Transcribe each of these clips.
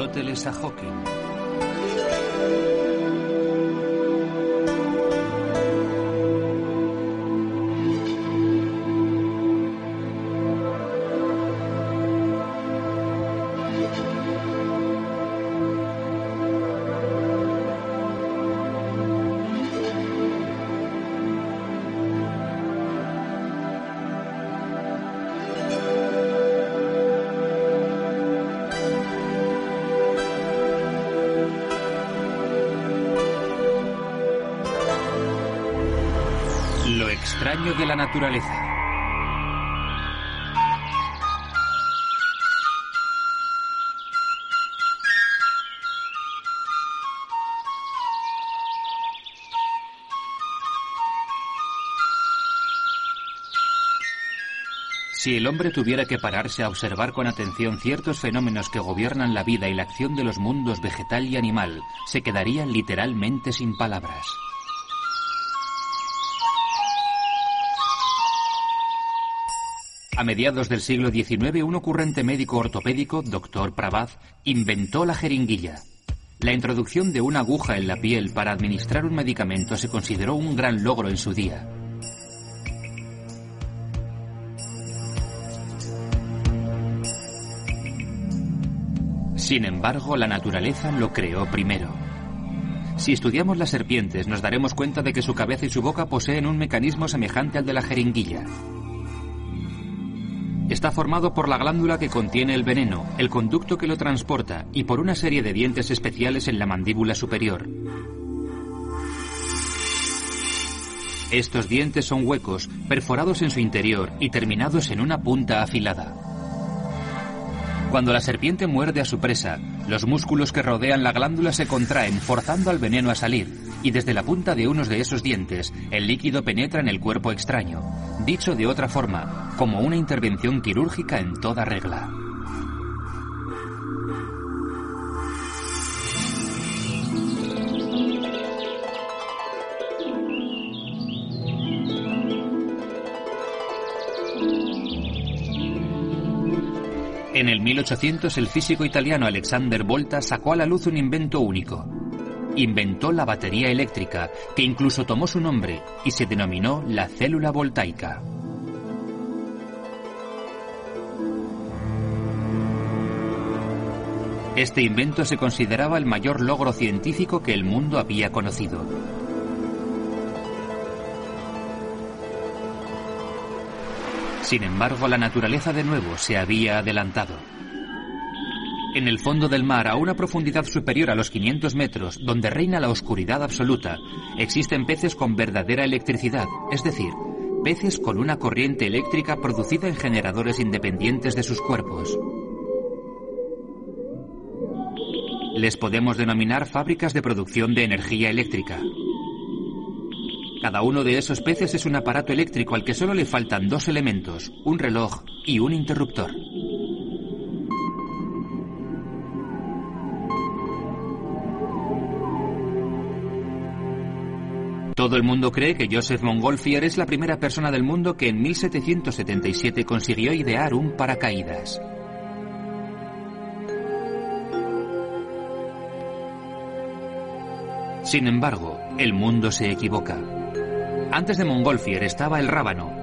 Aristóteles a Hawking. La naturaleza. Si el hombre tuviera que pararse a observar con atención ciertos fenómenos que gobiernan la vida y la acción de los mundos vegetal y animal, se quedaría literalmente sin palabras. A mediados del siglo XIX, un ocurrente médico ortopédico, Dr. Pravaz, inventó la jeringuilla. La introducción de una aguja en la piel para administrar un medicamento se consideró un gran logro en su día. Sin embargo, la naturaleza lo creó primero. Si estudiamos las serpientes, nos daremos cuenta de que su cabeza y su boca poseen un mecanismo semejante al de la jeringuilla. Está formado por la glándula que contiene el veneno, el conducto que lo transporta y por una serie de dientes especiales en la mandíbula superior. Estos dientes son huecos, perforados en su interior y terminados en una punta afilada. Cuando la serpiente muerde a su presa, los músculos que rodean la glándula se contraen, forzando al veneno a salir, y desde la punta de unos de esos dientes, el líquido penetra en el cuerpo extraño. Dicho de otra forma, como una intervención quirúrgica en toda regla. En el 1800 el físico italiano Alexander Volta sacó a la luz un invento único. Inventó la batería eléctrica, que incluso tomó su nombre y se denominó la célula voltaica. Este invento se consideraba el mayor logro científico que el mundo había conocido. Sin embargo, la naturaleza de nuevo se había adelantado. En el fondo del mar, a una profundidad superior a los 500 metros, donde reina la oscuridad absoluta, existen peces con verdadera electricidad, es decir, peces con una corriente eléctrica producida en generadores independientes de sus cuerpos. Les podemos denominar fábricas de producción de energía eléctrica. Cada uno de esos peces es un aparato eléctrico al que solo le faltan dos elementos, un reloj y un interruptor. Todo el mundo cree que Joseph Montgolfier es la primera persona del mundo que en 1777 consiguió idear un paracaídas. Sin embargo, el mundo se equivoca. Antes de Montgolfier estaba el rábano.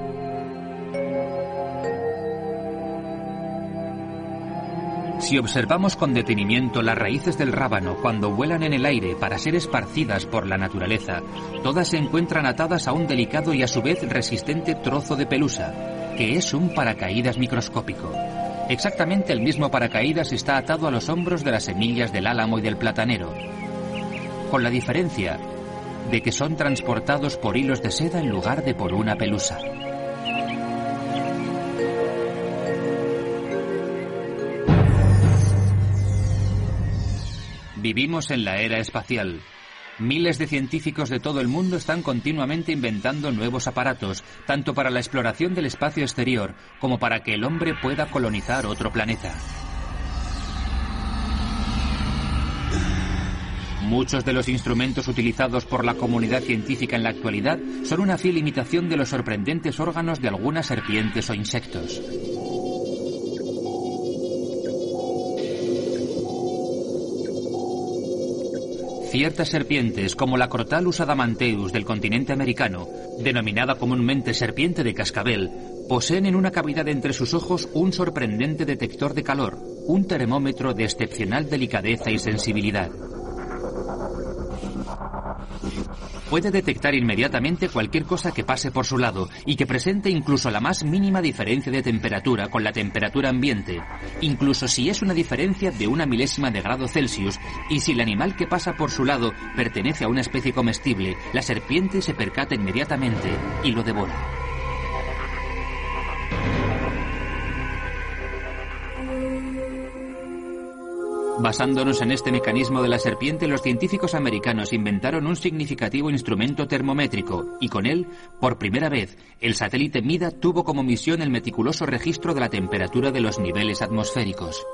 Si observamos con detenimiento las raíces del rábano cuando vuelan en el aire para ser esparcidas por la naturaleza, todas se encuentran atadas a un delicado y a su vez resistente trozo de pelusa, que es un paracaídas microscópico. Exactamente el mismo paracaídas está atado a los hombros de las semillas del álamo y del platanero, con la diferencia de que son transportados por hilos de seda en lugar de por una pelusa. Vivimos en la era espacial. Miles de científicos de todo el mundo están continuamente inventando nuevos aparatos, tanto para la exploración del espacio exterior como para que el hombre pueda colonizar otro planeta. Muchos de los instrumentos utilizados por la comunidad científica en la actualidad son una fiel imitación de los sorprendentes órganos de algunas serpientes o insectos. Ciertas serpientes, como la Crotalus adamanteus del continente americano, denominada comúnmente serpiente de cascabel, poseen en una cavidad entre sus ojos un sorprendente detector de calor, un termómetro de excepcional delicadeza y sensibilidad. Puede detectar inmediatamente cualquier cosa que pase por su lado y que presente incluso la más mínima diferencia de temperatura con la temperatura ambiente, incluso si es una diferencia de una milésima de grado Celsius y si el animal que pasa por su lado pertenece a una especie comestible, la serpiente se percata inmediatamente y lo devora. Basándonos en este mecanismo de la serpiente, los científicos americanos inventaron un significativo instrumento termométrico y con él, por primera vez, el satélite MIDA tuvo como misión el meticuloso registro de la temperatura de los niveles atmosféricos.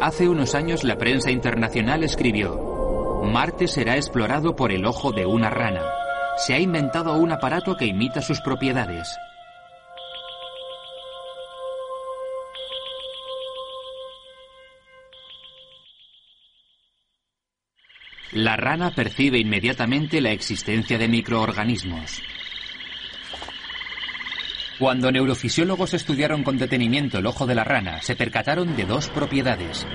Hace unos años la prensa internacional escribió, Marte será explorado por el ojo de una rana se ha inventado un aparato que imita sus propiedades. La rana percibe inmediatamente la existencia de microorganismos. Cuando neurofisiólogos estudiaron con detenimiento el ojo de la rana, se percataron de dos propiedades.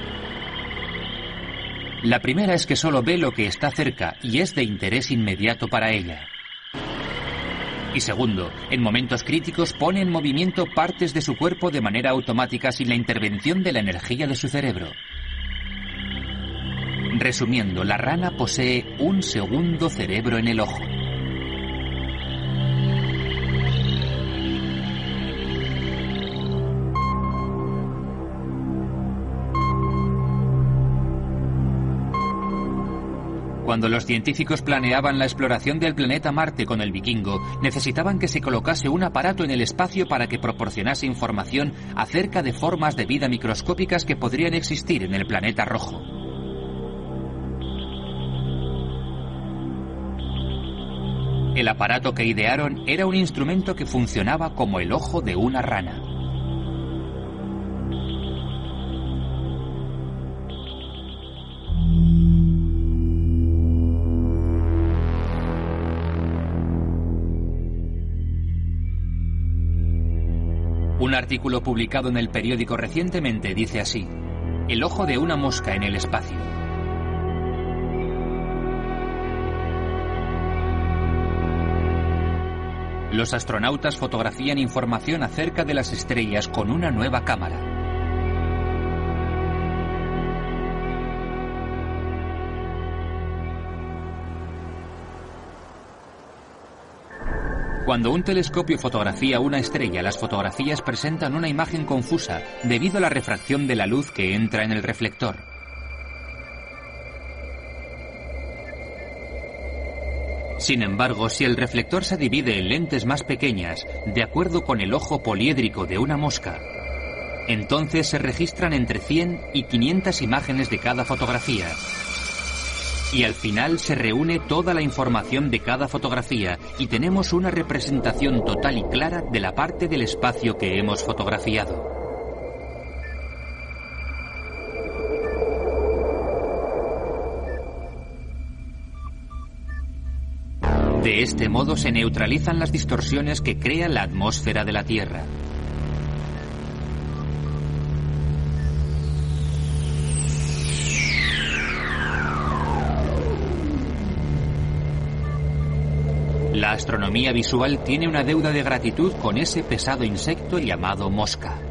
La primera es que solo ve lo que está cerca y es de interés inmediato para ella. Y segundo, en momentos críticos pone en movimiento partes de su cuerpo de manera automática sin la intervención de la energía de su cerebro. Resumiendo, la rana posee un segundo cerebro en el ojo. Cuando los científicos planeaban la exploración del planeta Marte con el vikingo, necesitaban que se colocase un aparato en el espacio para que proporcionase información acerca de formas de vida microscópicas que podrían existir en el planeta rojo. El aparato que idearon era un instrumento que funcionaba como el ojo de una rana. Un artículo publicado en el periódico recientemente dice así, el ojo de una mosca en el espacio. Los astronautas fotografían información acerca de las estrellas con una nueva cámara. Cuando un telescopio fotografía una estrella, las fotografías presentan una imagen confusa debido a la refracción de la luz que entra en el reflector. Sin embargo, si el reflector se divide en lentes más pequeñas, de acuerdo con el ojo poliédrico de una mosca, entonces se registran entre 100 y 500 imágenes de cada fotografía, y al final se reúne toda la información de cada fotografía y tenemos una representación total y clara de la parte del espacio que hemos fotografiado. De este modo se neutralizan las distorsiones que crea la atmósfera de la Tierra. La astronomía visual tiene una deuda de gratitud con ese pesado insecto llamado mosca.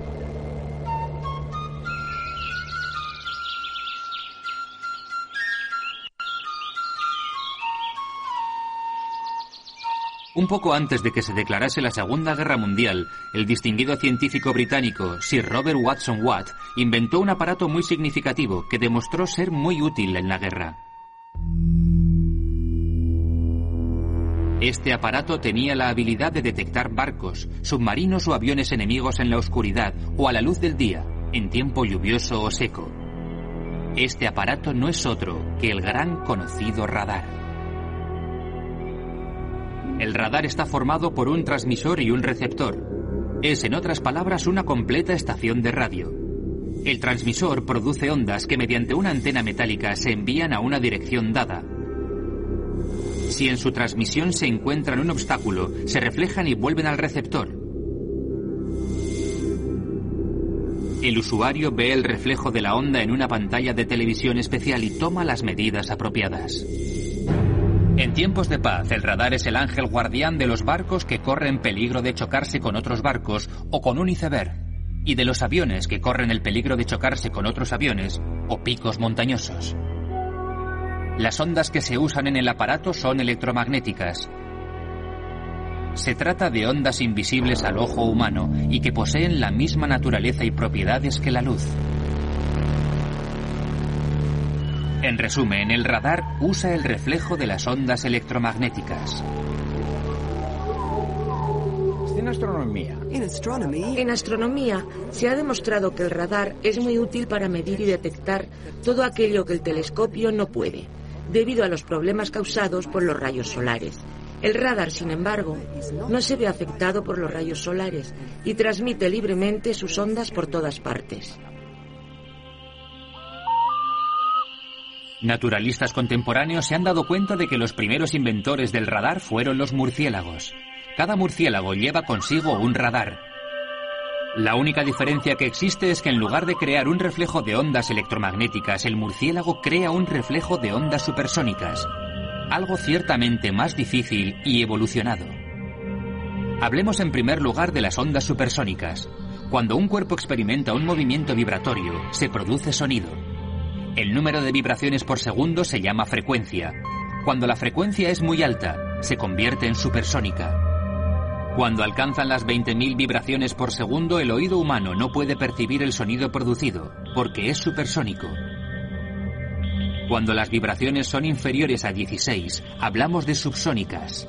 Un poco antes de que se declarase la Segunda Guerra Mundial, el distinguido científico británico Sir Robert Watson Watt inventó un aparato muy significativo que demostró ser muy útil en la guerra. Este aparato tenía la habilidad de detectar barcos, submarinos o aviones enemigos en la oscuridad o a la luz del día, en tiempo lluvioso o seco. Este aparato no es otro que el gran conocido radar. El radar está formado por un transmisor y un receptor. Es, en otras palabras, una completa estación de radio. El transmisor produce ondas que mediante una antena metálica se envían a una dirección dada. Si en su transmisión se encuentran un obstáculo, se reflejan y vuelven al receptor. El usuario ve el reflejo de la onda en una pantalla de televisión especial y toma las medidas apropiadas. En tiempos de paz, el radar es el ángel guardián de los barcos que corren peligro de chocarse con otros barcos o con un iceberg, y de los aviones que corren el peligro de chocarse con otros aviones o picos montañosos. Las ondas que se usan en el aparato son electromagnéticas. Se trata de ondas invisibles al ojo humano y que poseen la misma naturaleza y propiedades que la luz. En resumen, el radar usa el reflejo de las ondas electromagnéticas. En astronomía. En astronomía se ha demostrado que el radar es muy útil para medir y detectar todo aquello que el telescopio no puede, debido a los problemas causados por los rayos solares. El radar, sin embargo, no se ve afectado por los rayos solares y transmite libremente sus ondas por todas partes. Naturalistas contemporáneos se han dado cuenta de que los primeros inventores del radar fueron los murciélagos. Cada murciélago lleva consigo un radar. La única diferencia que existe es que en lugar de crear un reflejo de ondas electromagnéticas, el murciélago crea un reflejo de ondas supersónicas. Algo ciertamente más difícil y evolucionado. Hablemos en primer lugar de las ondas supersónicas. Cuando un cuerpo experimenta un movimiento vibratorio, se produce sonido. El número de vibraciones por segundo se llama frecuencia. Cuando la frecuencia es muy alta, se convierte en supersónica. Cuando alcanzan las 20.000 vibraciones por segundo, el oído humano no puede percibir el sonido producido, porque es supersónico. Cuando las vibraciones son inferiores a 16, hablamos de subsónicas.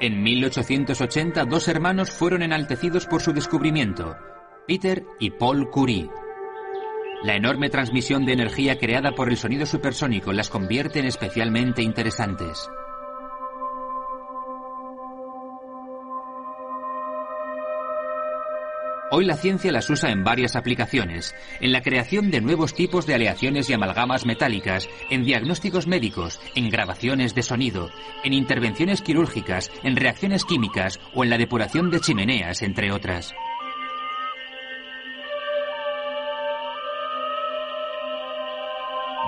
En 1880, dos hermanos fueron enaltecidos por su descubrimiento, Peter y Paul Curie. La enorme transmisión de energía creada por el sonido supersónico las convierte en especialmente interesantes. Hoy la ciencia las usa en varias aplicaciones, en la creación de nuevos tipos de aleaciones y amalgamas metálicas, en diagnósticos médicos, en grabaciones de sonido, en intervenciones quirúrgicas, en reacciones químicas o en la depuración de chimeneas, entre otras.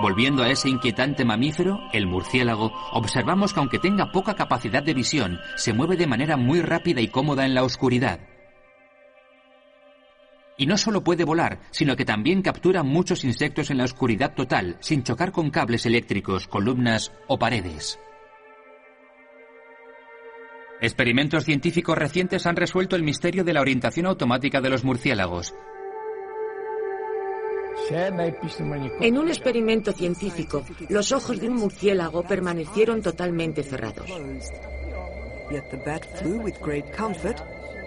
Volviendo a ese inquietante mamífero, el murciélago, observamos que aunque tenga poca capacidad de visión, se mueve de manera muy rápida y cómoda en la oscuridad. Y no solo puede volar, sino que también captura muchos insectos en la oscuridad total, sin chocar con cables eléctricos, columnas o paredes. Experimentos científicos recientes han resuelto el misterio de la orientación automática de los murciélagos. En un experimento científico, los ojos de un murciélago permanecieron totalmente cerrados.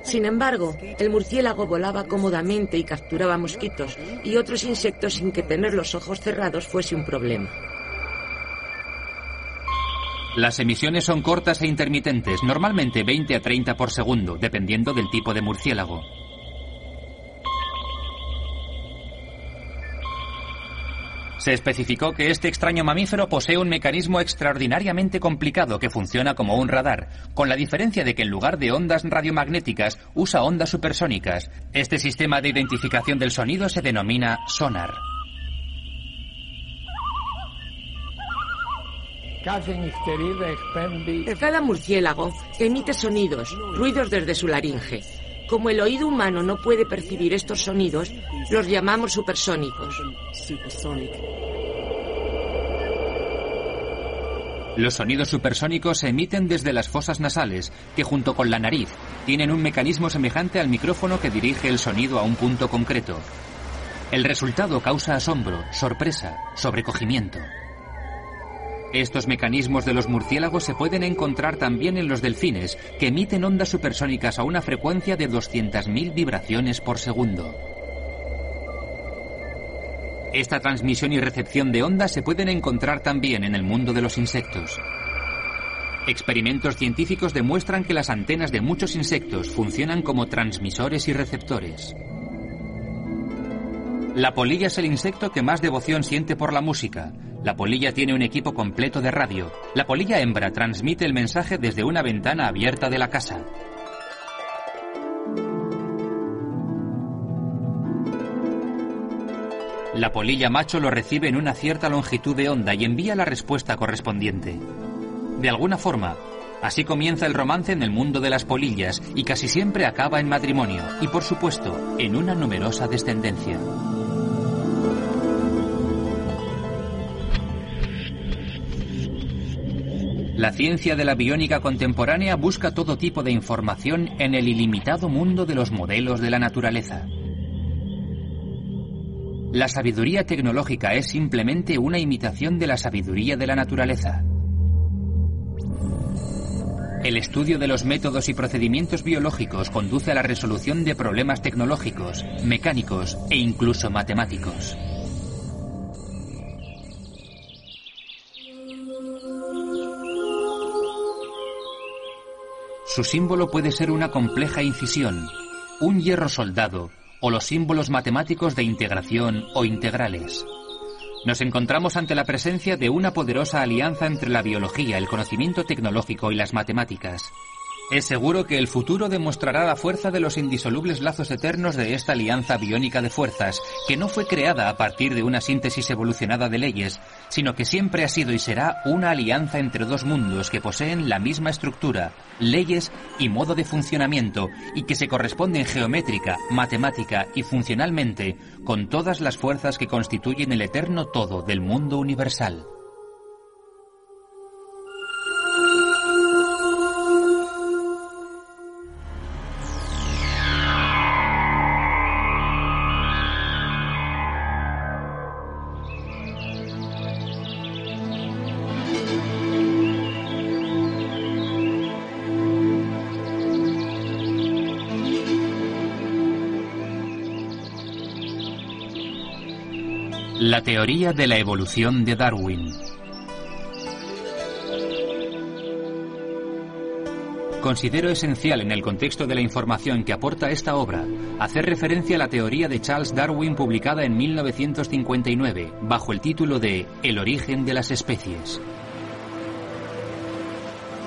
Sin embargo, el murciélago volaba cómodamente y capturaba mosquitos y otros insectos sin que tener los ojos cerrados fuese un problema. Las emisiones son cortas e intermitentes, normalmente 20 a 30 por segundo, dependiendo del tipo de murciélago. Se especificó que este extraño mamífero posee un mecanismo extraordinariamente complicado que funciona como un radar, con la diferencia de que en lugar de ondas radiomagnéticas usa ondas supersónicas. Este sistema de identificación del sonido se denomina sonar. Cada murciélago emite sonidos, ruidos desde su laringe. Como el oído humano no puede percibir estos sonidos, los llamamos supersónicos. Los sonidos supersónicos se emiten desde las fosas nasales, que junto con la nariz tienen un mecanismo semejante al micrófono que dirige el sonido a un punto concreto. El resultado causa asombro, sorpresa, sobrecogimiento. Estos mecanismos de los murciélagos se pueden encontrar también en los delfines, que emiten ondas supersónicas a una frecuencia de 200.000 vibraciones por segundo. Esta transmisión y recepción de ondas se pueden encontrar también en el mundo de los insectos. Experimentos científicos demuestran que las antenas de muchos insectos funcionan como transmisores y receptores. La polilla es el insecto que más devoción siente por la música. La polilla tiene un equipo completo de radio. La polilla hembra transmite el mensaje desde una ventana abierta de la casa. La polilla macho lo recibe en una cierta longitud de onda y envía la respuesta correspondiente. De alguna forma, así comienza el romance en el mundo de las polillas y casi siempre acaba en matrimonio y por supuesto en una numerosa descendencia. La ciencia de la biónica contemporánea busca todo tipo de información en el ilimitado mundo de los modelos de la naturaleza. La sabiduría tecnológica es simplemente una imitación de la sabiduría de la naturaleza. El estudio de los métodos y procedimientos biológicos conduce a la resolución de problemas tecnológicos, mecánicos e incluso matemáticos. Su símbolo puede ser una compleja incisión, un hierro soldado o los símbolos matemáticos de integración o integrales. Nos encontramos ante la presencia de una poderosa alianza entre la biología, el conocimiento tecnológico y las matemáticas. Es seguro que el futuro demostrará la fuerza de los indisolubles lazos eternos de esta alianza biónica de fuerzas, que no fue creada a partir de una síntesis evolucionada de leyes, sino que siempre ha sido y será una alianza entre dos mundos que poseen la misma estructura, leyes y modo de funcionamiento, y que se corresponden geométrica, matemática y funcionalmente con todas las fuerzas que constituyen el eterno todo del mundo universal. Teoría de la evolución de Darwin. Considero esencial en el contexto de la información que aporta esta obra hacer referencia a la teoría de Charles Darwin publicada en 1959 bajo el título de El origen de las especies.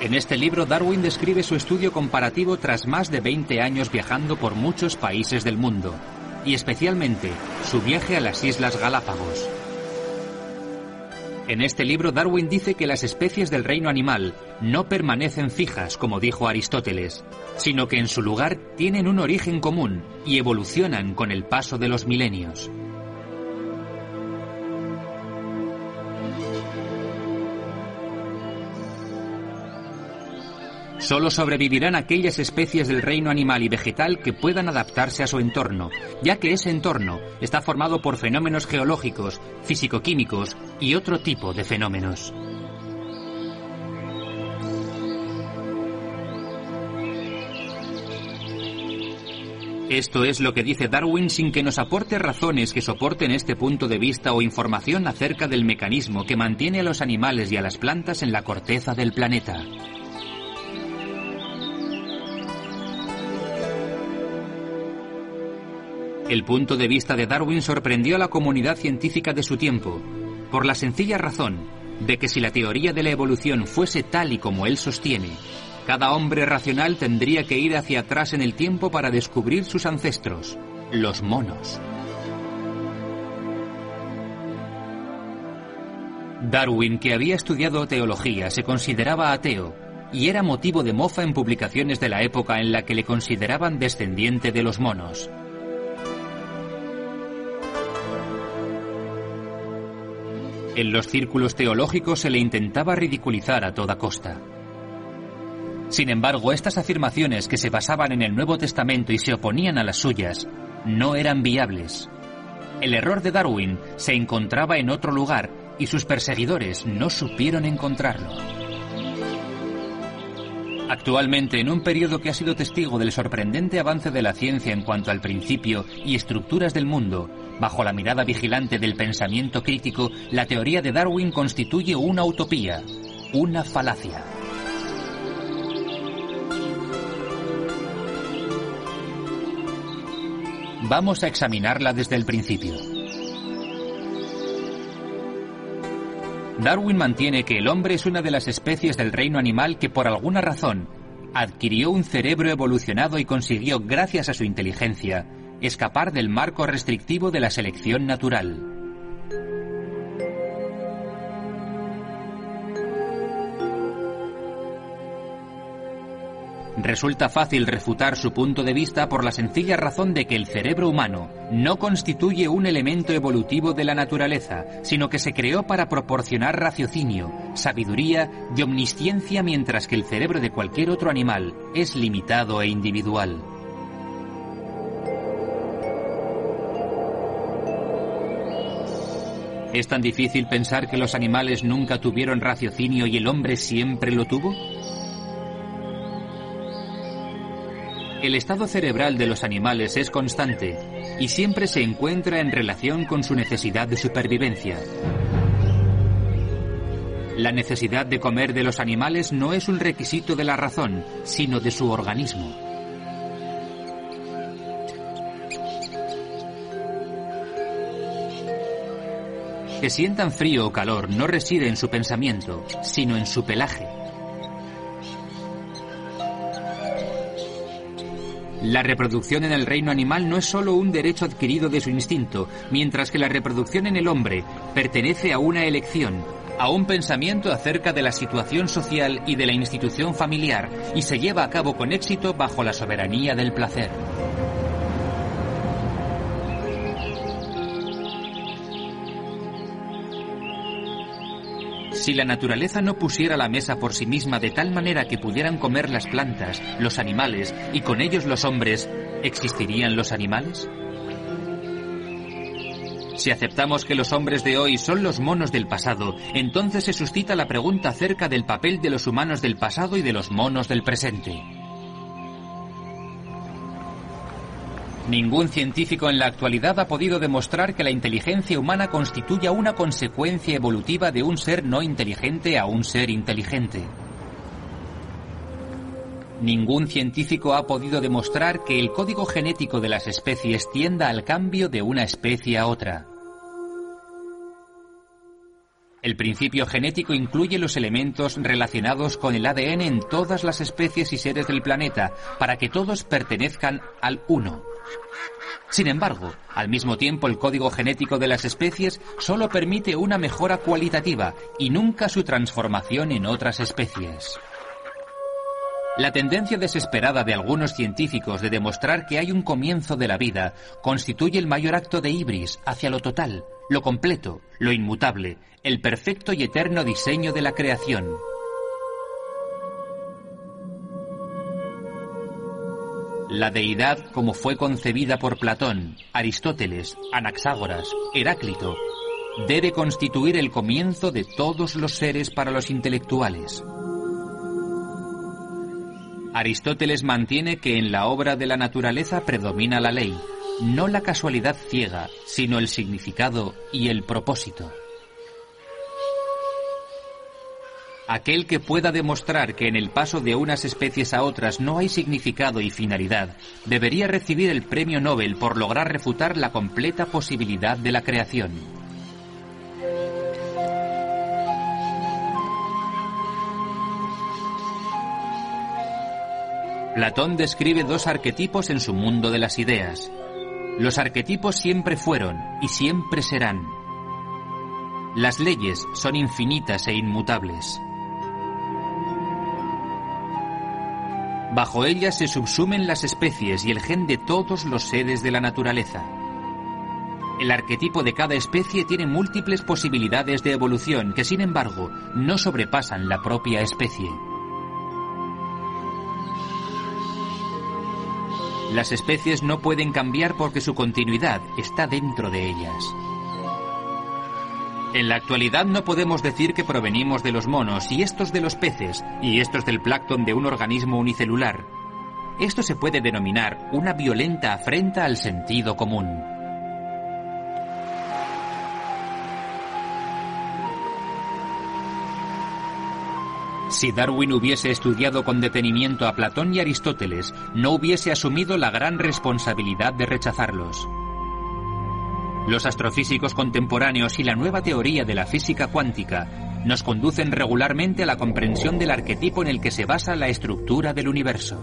En este libro Darwin describe su estudio comparativo tras más de 20 años viajando por muchos países del mundo y especialmente su viaje a las Islas Galápagos. En este libro Darwin dice que las especies del reino animal no permanecen fijas, como dijo Aristóteles, sino que en su lugar tienen un origen común y evolucionan con el paso de los milenios. Solo sobrevivirán aquellas especies del reino animal y vegetal que puedan adaptarse a su entorno, ya que ese entorno está formado por fenómenos geológicos, físico-químicos y otro tipo de fenómenos. Esto es lo que dice Darwin sin que nos aporte razones que soporten este punto de vista o información acerca del mecanismo que mantiene a los animales y a las plantas en la corteza del planeta. El punto de vista de Darwin sorprendió a la comunidad científica de su tiempo, por la sencilla razón de que si la teoría de la evolución fuese tal y como él sostiene, cada hombre racional tendría que ir hacia atrás en el tiempo para descubrir sus ancestros, los monos. Darwin, que había estudiado teología, se consideraba ateo y era motivo de mofa en publicaciones de la época en la que le consideraban descendiente de los monos. En los círculos teológicos se le intentaba ridiculizar a toda costa. Sin embargo, estas afirmaciones que se basaban en el Nuevo Testamento y se oponían a las suyas, no eran viables. El error de Darwin se encontraba en otro lugar y sus perseguidores no supieron encontrarlo. Actualmente, en un periodo que ha sido testigo del sorprendente avance de la ciencia en cuanto al principio y estructuras del mundo, Bajo la mirada vigilante del pensamiento crítico, la teoría de Darwin constituye una utopía, una falacia. Vamos a examinarla desde el principio. Darwin mantiene que el hombre es una de las especies del reino animal que por alguna razón adquirió un cerebro evolucionado y consiguió, gracias a su inteligencia, escapar del marco restrictivo de la selección natural. Resulta fácil refutar su punto de vista por la sencilla razón de que el cerebro humano no constituye un elemento evolutivo de la naturaleza, sino que se creó para proporcionar raciocinio, sabiduría y omnisciencia mientras que el cerebro de cualquier otro animal es limitado e individual. ¿Es tan difícil pensar que los animales nunca tuvieron raciocinio y el hombre siempre lo tuvo? El estado cerebral de los animales es constante y siempre se encuentra en relación con su necesidad de supervivencia. La necesidad de comer de los animales no es un requisito de la razón, sino de su organismo. Que sientan frío o calor no reside en su pensamiento, sino en su pelaje. La reproducción en el reino animal no es solo un derecho adquirido de su instinto, mientras que la reproducción en el hombre pertenece a una elección, a un pensamiento acerca de la situación social y de la institución familiar, y se lleva a cabo con éxito bajo la soberanía del placer. Si la naturaleza no pusiera la mesa por sí misma de tal manera que pudieran comer las plantas, los animales y con ellos los hombres, ¿existirían los animales? Si aceptamos que los hombres de hoy son los monos del pasado, entonces se suscita la pregunta acerca del papel de los humanos del pasado y de los monos del presente. Ningún científico en la actualidad ha podido demostrar que la inteligencia humana constituya una consecuencia evolutiva de un ser no inteligente a un ser inteligente. Ningún científico ha podido demostrar que el código genético de las especies tienda al cambio de una especie a otra. El principio genético incluye los elementos relacionados con el ADN en todas las especies y seres del planeta para que todos pertenezcan al uno. Sin embargo, al mismo tiempo el código genético de las especies solo permite una mejora cualitativa y nunca su transformación en otras especies. La tendencia desesperada de algunos científicos de demostrar que hay un comienzo de la vida constituye el mayor acto de ibris hacia lo total, lo completo, lo inmutable, el perfecto y eterno diseño de la creación. La deidad como fue concebida por Platón, Aristóteles, Anaxágoras, Heráclito, debe constituir el comienzo de todos los seres para los intelectuales. Aristóteles mantiene que en la obra de la naturaleza predomina la ley, no la casualidad ciega, sino el significado y el propósito. Aquel que pueda demostrar que en el paso de unas especies a otras no hay significado y finalidad, debería recibir el premio Nobel por lograr refutar la completa posibilidad de la creación. Platón describe dos arquetipos en su mundo de las ideas. Los arquetipos siempre fueron y siempre serán. Las leyes son infinitas e inmutables. Bajo ellas se subsumen las especies y el gen de todos los seres de la naturaleza. El arquetipo de cada especie tiene múltiples posibilidades de evolución que, sin embargo, no sobrepasan la propia especie. Las especies no pueden cambiar porque su continuidad está dentro de ellas. En la actualidad no podemos decir que provenimos de los monos y estos de los peces y estos del plancton de un organismo unicelular. Esto se puede denominar una violenta afrenta al sentido común. Si Darwin hubiese estudiado con detenimiento a Platón y Aristóteles, no hubiese asumido la gran responsabilidad de rechazarlos. Los astrofísicos contemporáneos y la nueva teoría de la física cuántica nos conducen regularmente a la comprensión del arquetipo en el que se basa la estructura del universo.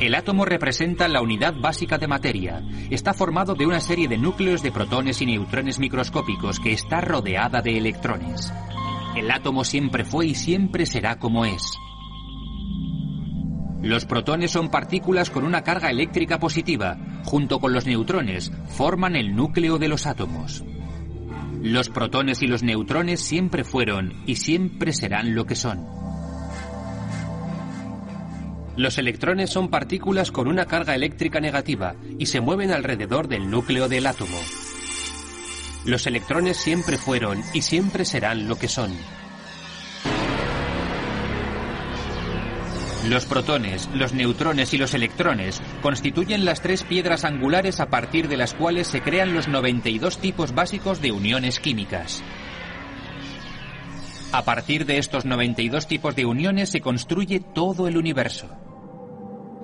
El átomo representa la unidad básica de materia. Está formado de una serie de núcleos de protones y neutrones microscópicos que está rodeada de electrones. El átomo siempre fue y siempre será como es. Los protones son partículas con una carga eléctrica positiva. Junto con los neutrones, forman el núcleo de los átomos. Los protones y los neutrones siempre fueron y siempre serán lo que son. Los electrones son partículas con una carga eléctrica negativa y se mueven alrededor del núcleo del átomo. Los electrones siempre fueron y siempre serán lo que son. Los protones, los neutrones y los electrones constituyen las tres piedras angulares a partir de las cuales se crean los 92 tipos básicos de uniones químicas. A partir de estos 92 tipos de uniones se construye todo el universo.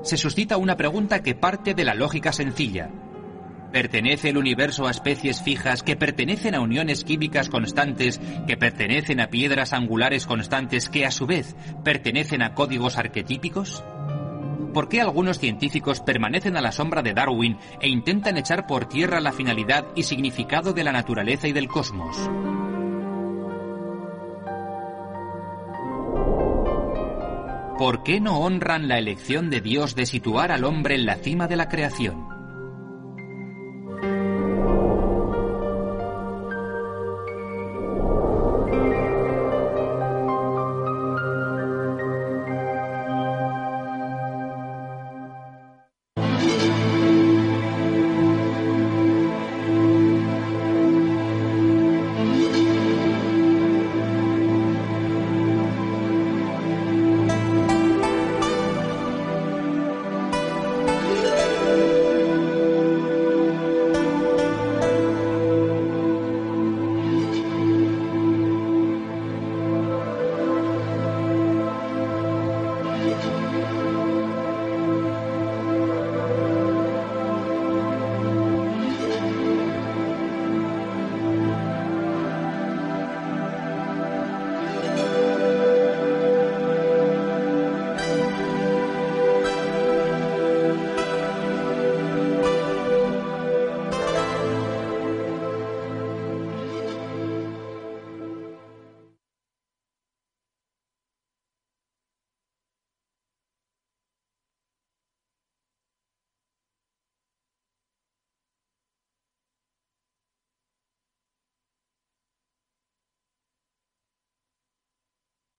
Se suscita una pregunta que parte de la lógica sencilla. ¿Pertenece el universo a especies fijas que pertenecen a uniones químicas constantes, que pertenecen a piedras angulares constantes que a su vez pertenecen a códigos arquetípicos? ¿Por qué algunos científicos permanecen a la sombra de Darwin e intentan echar por tierra la finalidad y significado de la naturaleza y del cosmos? ¿Por qué no honran la elección de Dios de situar al hombre en la cima de la creación?